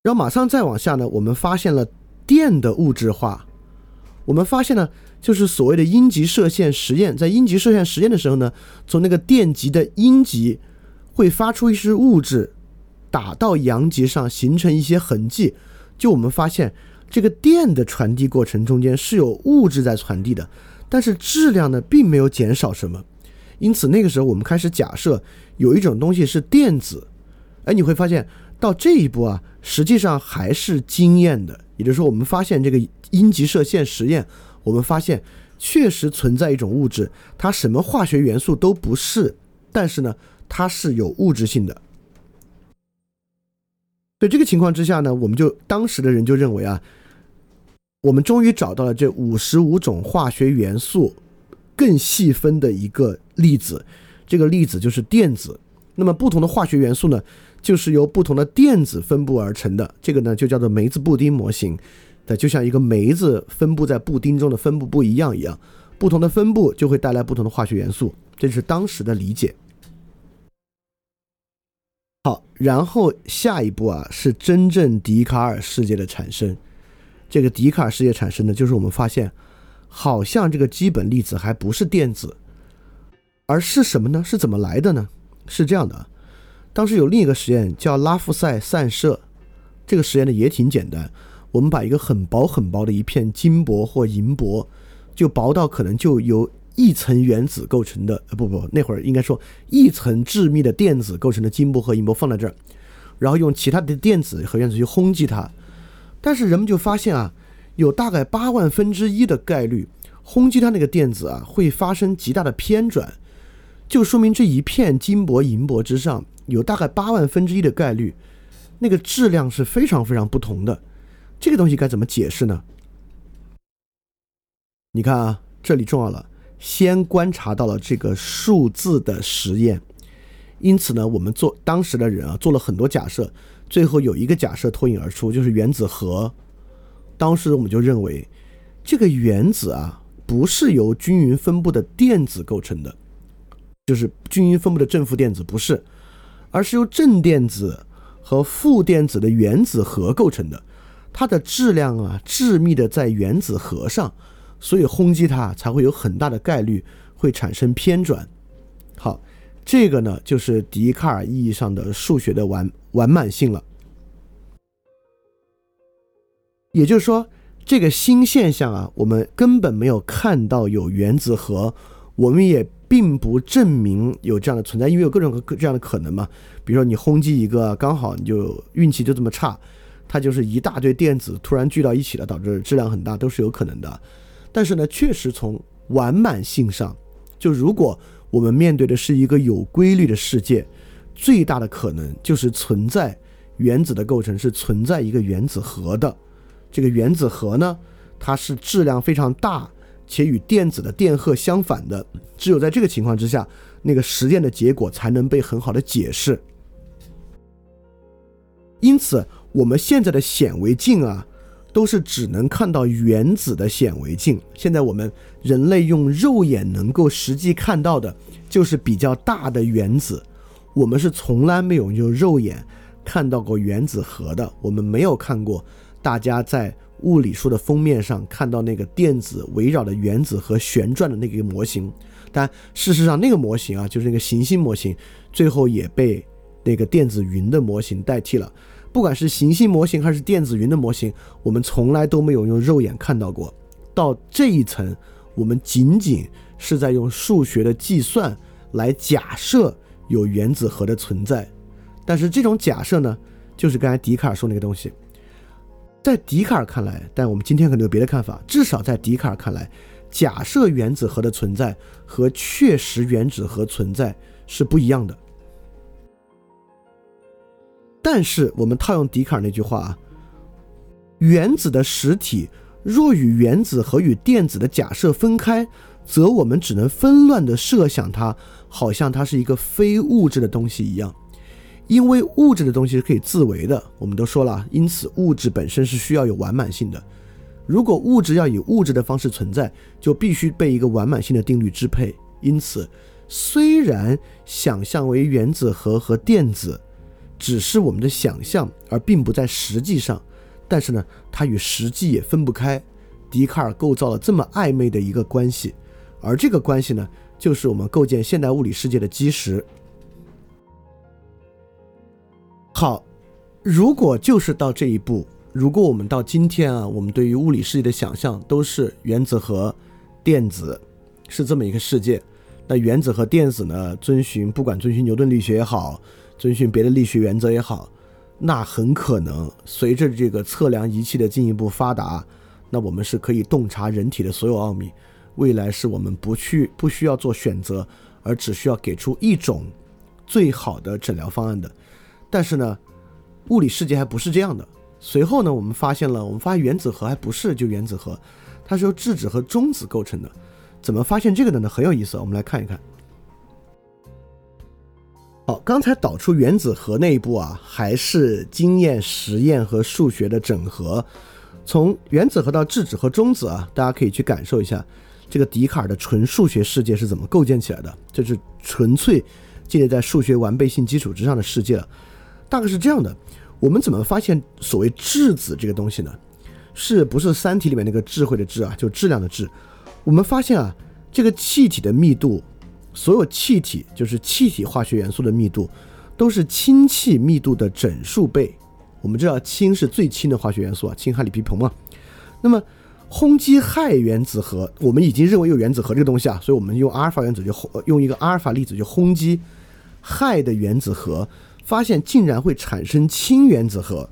然后马上再往下呢，我们发现了电的物质化。我们发现呢，就是所谓的阴极射线实验，在阴极射线实验的时候呢，从那个电极的阴极会发出一些物质，打到阳极上形成一些痕迹。就我们发现，这个电的传递过程中间是有物质在传递的，但是质量呢并没有减少什么。因此那个时候我们开始假设有一种东西是电子。哎，你会发现到这一步啊，实际上还是经验的。也就是说，我们发现这个。阴极射线实验，我们发现确实存在一种物质，它什么化学元素都不是，但是呢，它是有物质性的。在这个情况之下呢，我们就当时的人就认为啊，我们终于找到了这五十五种化学元素更细分的一个粒子，这个粒子就是电子。那么不同的化学元素呢，就是由不同的电子分布而成的，这个呢就叫做梅子布丁模型。对，就像一个梅子分布在布丁中的分布不一样一样，不同的分布就会带来不同的化学元素，这是当时的理解。好，然后下一步啊，是真正笛卡尔世界的产生。这个笛卡尔世界产生的，就是我们发现，好像这个基本粒子还不是电子，而是什么呢？是怎么来的呢？是这样的，当时有另一个实验叫拉夫赛散射，这个实验呢也挺简单。我们把一个很薄很薄的一片金箔或银箔，就薄到可能就由一层原子构成的，不不，那会儿应该说一层致密的电子构成的金箔和银箔放在这儿，然后用其他的电子和原子去轰击它，但是人们就发现啊，有大概八万分之一的概率轰击它那个电子啊会发生极大的偏转，就说明这一片金箔银箔之上有大概八万分之一的概率，那个质量是非常非常不同的。这个东西该怎么解释呢？你看啊，这里重要了，先观察到了这个数字的实验，因此呢，我们做当时的人啊，做了很多假设，最后有一个假设脱颖而出，就是原子核。当时我们就认为，这个原子啊，不是由均匀分布的电子构成的，就是均匀分布的正负电子不是，而是由正电子和负电子的原子核构成的。它的质量啊，致密的在原子核上，所以轰击它才会有很大的概率会产生偏转。好，这个呢就是笛卡尔意义上的数学的完完满性了。也就是说，这个新现象啊，我们根本没有看到有原子核，我们也并不证明有这样的存在，因为有各种各这样的可能嘛。比如说你轰击一个，刚好你就运气就这么差。它就是一大堆电子突然聚到一起了，导致质量很大，都是有可能的。但是呢，确实从完满性上，就如果我们面对的是一个有规律的世界，最大的可能就是存在原子的构成是存在一个原子核的。这个原子核呢，它是质量非常大且与电子的电荷相反的。只有在这个情况之下，那个实验的结果才能被很好的解释。因此。我们现在的显微镜啊，都是只能看到原子的显微镜。现在我们人类用肉眼能够实际看到的，就是比较大的原子。我们是从来没有用肉眼看到过原子核的。我们没有看过大家在物理书的封面上看到那个电子围绕着原子核旋转的那个模型。但事实上，那个模型啊，就是那个行星模型，最后也被那个电子云的模型代替了。不管是行星模型还是电子云的模型，我们从来都没有用肉眼看到过。到这一层，我们仅仅是在用数学的计算来假设有原子核的存在。但是这种假设呢，就是刚才笛卡尔说那个东西，在笛卡尔看来，但我们今天可能有别的看法。至少在笛卡尔看来。假设原子核的存在和确实原子核存在是不一样的，但是我们套用笛卡尔那句话啊，原子的实体若与原子核与电子的假设分开，则我们只能纷乱的设想它，好像它是一个非物质的东西一样，因为物质的东西是可以自为的。我们都说了，因此物质本身是需要有完满性的。如果物质要以物质的方式存在，就必须被一个完满性的定律支配。因此，虽然想象为原子核和电子只是我们的想象，而并不在实际上，但是呢，它与实际也分不开。笛卡尔构造了这么暧昧的一个关系，而这个关系呢，就是我们构建现代物理世界的基石。好，如果就是到这一步。如果我们到今天啊，我们对于物理世界的想象都是原子和电子是这么一个世界，那原子和电子呢，遵循不管遵循牛顿力学也好，遵循别的力学原则也好，那很可能随着这个测量仪器的进一步发达，那我们是可以洞察人体的所有奥秘。未来是我们不去不需要做选择，而只需要给出一种最好的诊疗方案的。但是呢，物理世界还不是这样的。随后呢，我们发现了，我们发现原子核还不是就原子核，它是由质子和中子构成的。怎么发现这个的呢？很有意思，我们来看一看。好，刚才导出原子核那一步啊，还是经验实验和数学的整合。从原子核到质子和中子啊，大家可以去感受一下这个笛卡尔的纯数学世界是怎么构建起来的。这是纯粹建立在数学完备性基础之上的世界了。大概是这样的。我们怎么发现所谓质子这个东西呢？是不是《三体》里面那个智慧的智啊？就质量的质。我们发现啊，这个气体的密度，所有气体就是气体化学元素的密度，都是氢气密度的整数倍。我们知道氢是最轻的化学元素啊，氢氦锂铍硼嘛。那么轰击氦原子核，我们已经认为有原子核这个东西啊，所以我们用阿尔法原子就，用一个阿尔法粒子就轰击氦的原子核。发现竟然会产生氢原子核，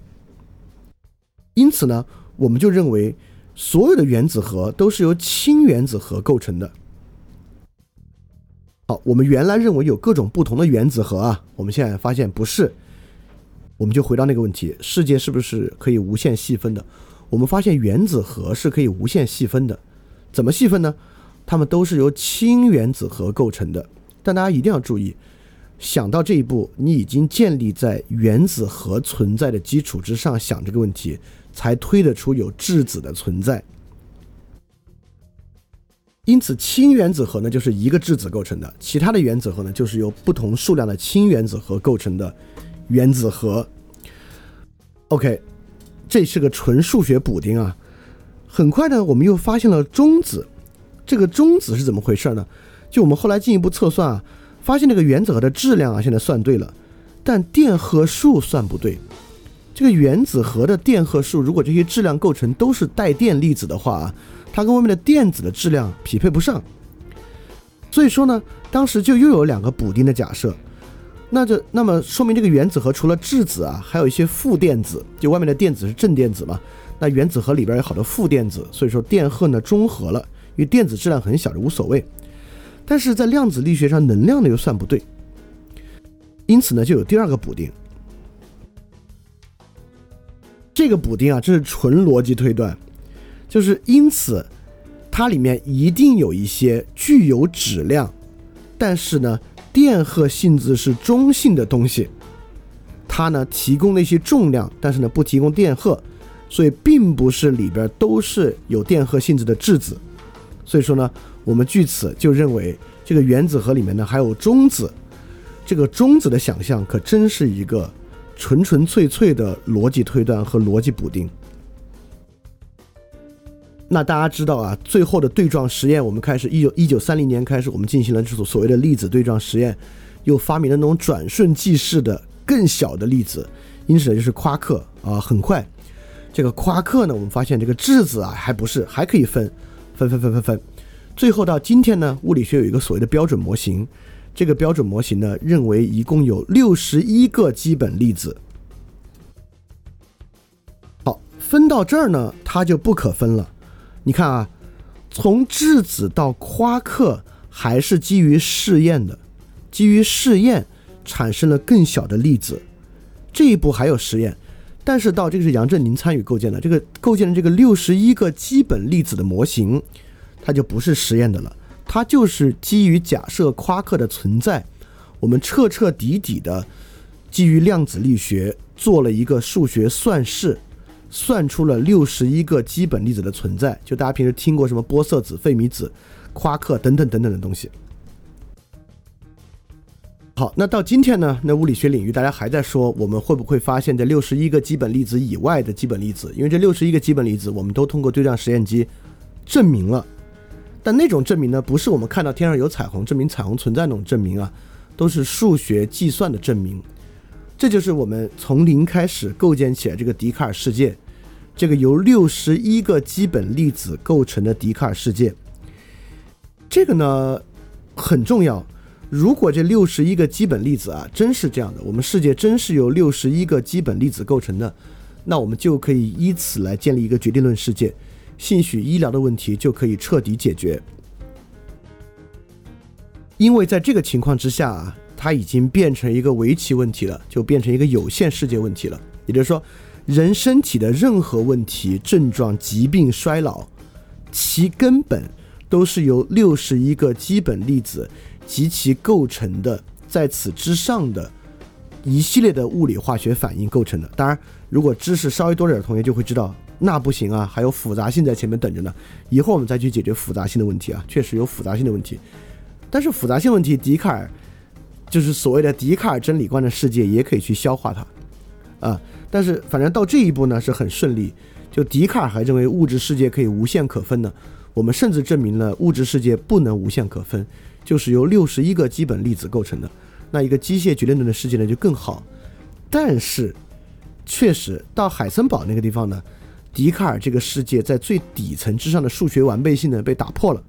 因此呢，我们就认为所有的原子核都是由氢原子核构成的。我们原来认为有各种不同的原子核啊，我们现在发现不是，我们就回到那个问题：世界是不是可以无限细分的？我们发现原子核是可以无限细分的，怎么细分呢？它们都是由氢原子核构成的，但大家一定要注意。想到这一步，你已经建立在原子核存在的基础之上想这个问题，才推得出有质子的存在。因此，氢原子核呢就是一个质子构成的，其他的原子核呢就是由不同数量的氢原子核构成的原子核。OK，这是个纯数学补丁啊。很快呢，我们又发现了中子，这个中子是怎么回事呢？就我们后来进一步测算啊。发现这个原子核的质量啊，现在算对了，但电荷数算不对。这个原子核的电荷数，如果这些质量构成都是带电粒子的话，它跟外面的电子的质量匹配不上。所以说呢，当时就又有两个补丁的假设，那就那么说明这个原子核除了质子啊，还有一些负电子，就外面的电子是正电子嘛。那原子核里边有好多负电子，所以说电荷呢中和了，因为电子质量很小就无所谓。但是在量子力学上，能量呢又算不对，因此呢就有第二个补丁。这个补丁啊，这是纯逻辑推断，就是因此它里面一定有一些具有质量，但是呢电荷性质是中性的东西，它呢提供了一些重量，但是呢不提供电荷，所以并不是里边都是有电荷性质的质子，所以说呢。我们据此就认为，这个原子核里面呢还有中子，这个中子的想象可真是一个纯纯粹粹的逻辑推断和逻辑补丁。那大家知道啊，最后的对撞实验，我们开始一九一九三零年开始，我们进行了这种所谓的粒子对撞实验，又发明了那种转瞬即逝的更小的粒子，因此呢，就是夸克啊，很快，这个夸克呢，我们发现这个质子啊，还不是还可以分，分分分分分，最后到今天呢，物理学有一个所谓的标准模型，这个标准模型呢，认为一共有六十一个基本粒子。好，分到这儿呢，它就不可分了。你看啊，从质子到夸克还是基于试验的，基于试验产生了更小的粒子，这一步还有实验，但是到这个是杨振宁参与构建的，这个构建的这个六十一个基本粒子的模型，它就不是实验的了，它就是基于假设夸克的存在，我们彻彻底底的基于量子力学做了一个数学算式。算出了六十一个基本粒子的存在，就大家平时听过什么玻色子、费米子、夸克等等等等的东西。好，那到今天呢？那物理学领域大家还在说，我们会不会发现这六十一个基本粒子以外的基本粒子？因为这六十一个基本粒子，我们都通过对撞实验机证明了，但那种证明呢，不是我们看到天上有彩虹证明彩虹存在那种证明啊，都是数学计算的证明。这就是我们从零开始构建起来这个笛卡尔世界，这个由六十一个基本粒子构成的笛卡尔世界。这个呢很重要。如果这六十一个基本粒子啊真是这样的，我们世界真是由六十一个基本粒子构成的，那我们就可以依此来建立一个决定论世界，兴许医疗的问题就可以彻底解决。因为在这个情况之下啊。它已经变成一个围棋问题了，就变成一个有限世界问题了。也就是说，人身体的任何问题、症状、疾病、衰老，其根本都是由六十一个基本粒子及其构成的，在此之上的一系列的物理化学反应构成的。当然，如果知识稍微多点的同学就会知道，那不行啊，还有复杂性在前面等着呢。以后我们再去解决复杂性的问题啊，确实有复杂性的问题。但是复杂性问题，笛卡尔。就是所谓的笛卡尔真理观的世界也可以去消化它，啊，但是反正到这一步呢是很顺利。就笛卡尔还认为物质世界可以无限可分呢，我们甚至证明了物质世界不能无限可分，就是由六十一个基本粒子构成的。那一个机械决定论的世界呢就更好。但是，确实到海森堡那个地方呢，笛卡尔这个世界在最底层之上的数学完备性呢被打破了。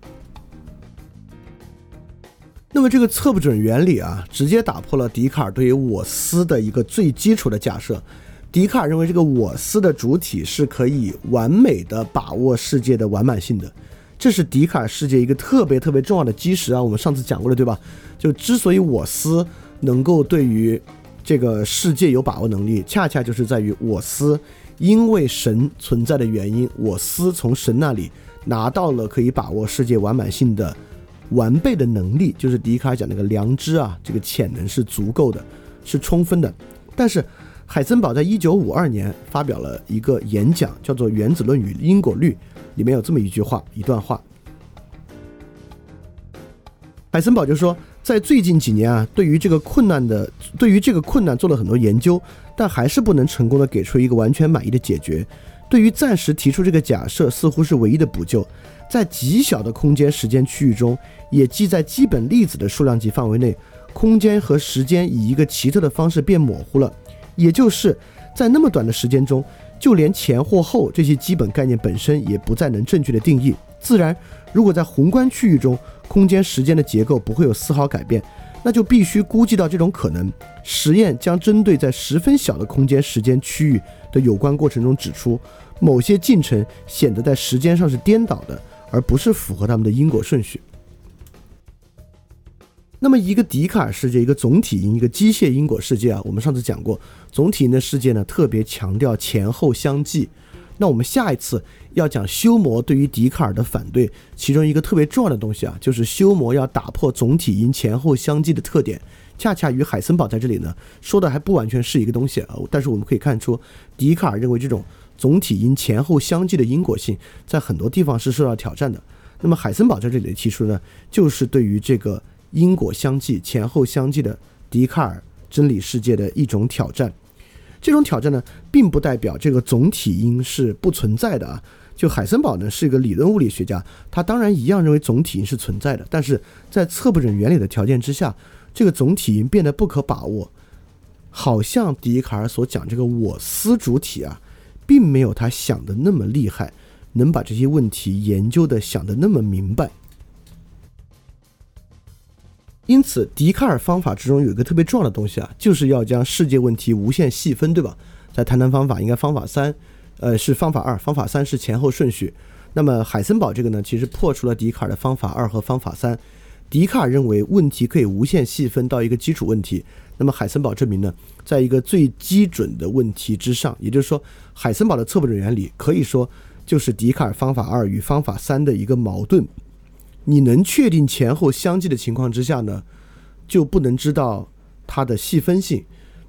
那么这个测不准原理啊，直接打破了笛卡尔对于我思的一个最基础的假设。笛卡尔认为这个我思的主体是可以完美的把握世界的完满性的，这是笛卡尔世界一个特别特别重要的基石啊。我们上次讲过了，对吧？就之所以我思能够对于这个世界有把握能力，恰恰就是在于我思因为神存在的原因，我思从神那里拿到了可以把握世界完满性的。完备的能力就是笛卡尔讲那个良知啊，这个潜能是足够的，是充分的。但是海森堡在一九五二年发表了一个演讲，叫做《原子论与因果律》，里面有这么一句话，一段话。海森堡就说，在最近几年啊，对于这个困难的，对于这个困难做了很多研究，但还是不能成功的给出一个完全满意的解决。对于暂时提出这个假设，似乎是唯一的补救。在极小的空间时间区域中，也即在基本粒子的数量级范围内，空间和时间以一个奇特的方式变模糊了。也就是在那么短的时间中，就连前或后这些基本概念本身也不再能正确的定义。自然，如果在宏观区域中，空间时间的结构不会有丝毫改变，那就必须估计到这种可能。实验将针对在十分小的空间时间区域的有关过程中指出，某些进程显得在时间上是颠倒的。而不是符合他们的因果顺序。那么，一个笛卡尔世界，一个总体因，一个机械因果世界啊，我们上次讲过，总体因的世界呢，特别强调前后相继。那我们下一次要讲修谟对于笛卡尔的反对，其中一个特别重要的东西啊，就是修谟要打破总体因前后相继的特点，恰恰与海森堡在这里呢说的还不完全是一个东西啊。但是我们可以看出，笛卡尔认为这种。总体因前后相继的因果性，在很多地方是受到挑战的。那么海森堡在这里提出呢，就是对于这个因果相继、前后相继的笛卡尔真理世界的一种挑战。这种挑战呢，并不代表这个总体因是不存在的啊。就海森堡呢是一个理论物理学家，他当然一样认为总体是存在的，但是在测不准原理的条件之下，这个总体变得不可把握。好像笛卡尔所讲这个我思主体啊，并没有他想的那么厉害，能把这些问题研究的想的那么明白。因此，笛卡尔方法之中有一个特别重要的东西啊，就是要将世界问题无限细分，对吧？在谈谈方法，应该方法三。呃，是方法二，方法三是前后顺序。那么海森堡这个呢，其实破除了笛卡尔的方法二和方法三。笛卡尔认为问题可以无限细分到一个基础问题，那么海森堡证明呢，在一个最基准的问题之上，也就是说，海森堡的测不准原理可以说就是笛卡尔方法二与方法三的一个矛盾。你能确定前后相继的情况之下呢，就不能知道它的细分性；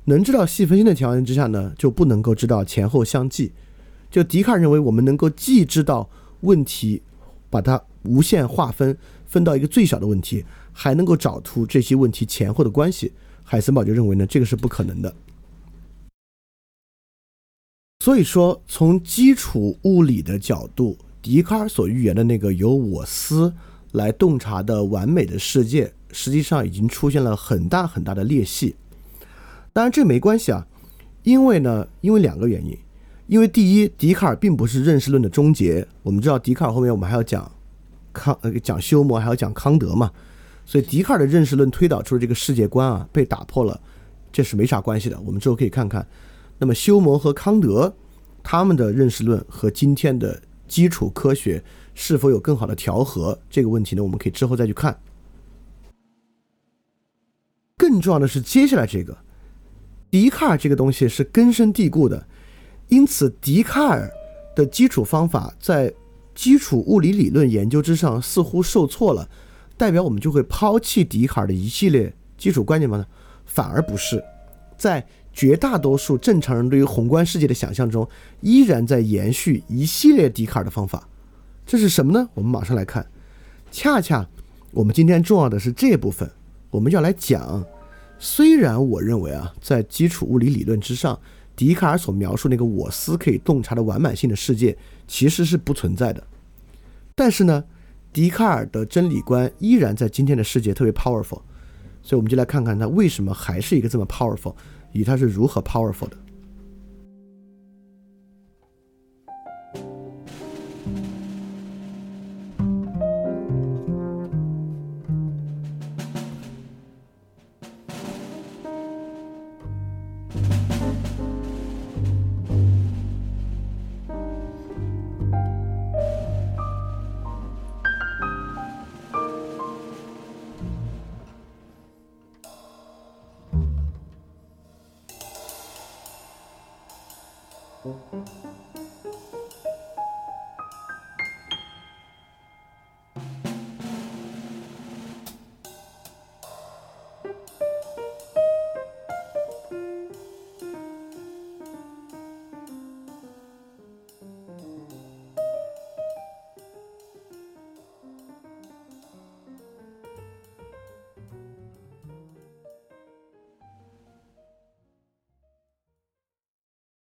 能知道细分性的条件之下呢，就不能够知道前后相继。就笛卡尔认为，我们能够既知道问题，把它无限划分，分到一个最小的问题，还能够找出这些问题前后的关系。海森堡就认为呢，这个是不可能的。所以说，从基础物理的角度，笛卡尔所预言的那个由我思来洞察的完美的世界，实际上已经出现了很大很大的裂隙。当然，这没关系啊，因为呢，因为两个原因。因为第一，笛卡尔并不是认识论的终结。我们知道，笛卡尔后面我们还要讲康，呃，讲休谟，还要讲康德嘛。所以，笛卡尔的认识论推导出的这个世界观啊，被打破了，这是没啥关系的。我们之后可以看看。那么，休谟和康德他们的认识论和今天的基础科学是否有更好的调和这个问题呢？我们可以之后再去看。更重要的是，接下来这个笛卡尔这个东西是根深蒂固的。因此，笛卡尔的基础方法在基础物理理论研究之上似乎受挫了，代表我们就会抛弃笛卡尔的一系列基础观念吗？反而不是，在绝大多数正常人对于宏观世界的想象中，依然在延续一系列笛卡尔的方法。这是什么呢？我们马上来看。恰恰我们今天重要的是这部分，我们要来讲。虽然我认为啊，在基础物理理论之上。笛卡尔所描述那个我思可以洞察的完满性的世界，其实是不存在的。但是呢，笛卡尔的真理观依然在今天的世界特别 powerful，所以我们就来看看他为什么还是一个这么 powerful，以及他是如何 powerful 的。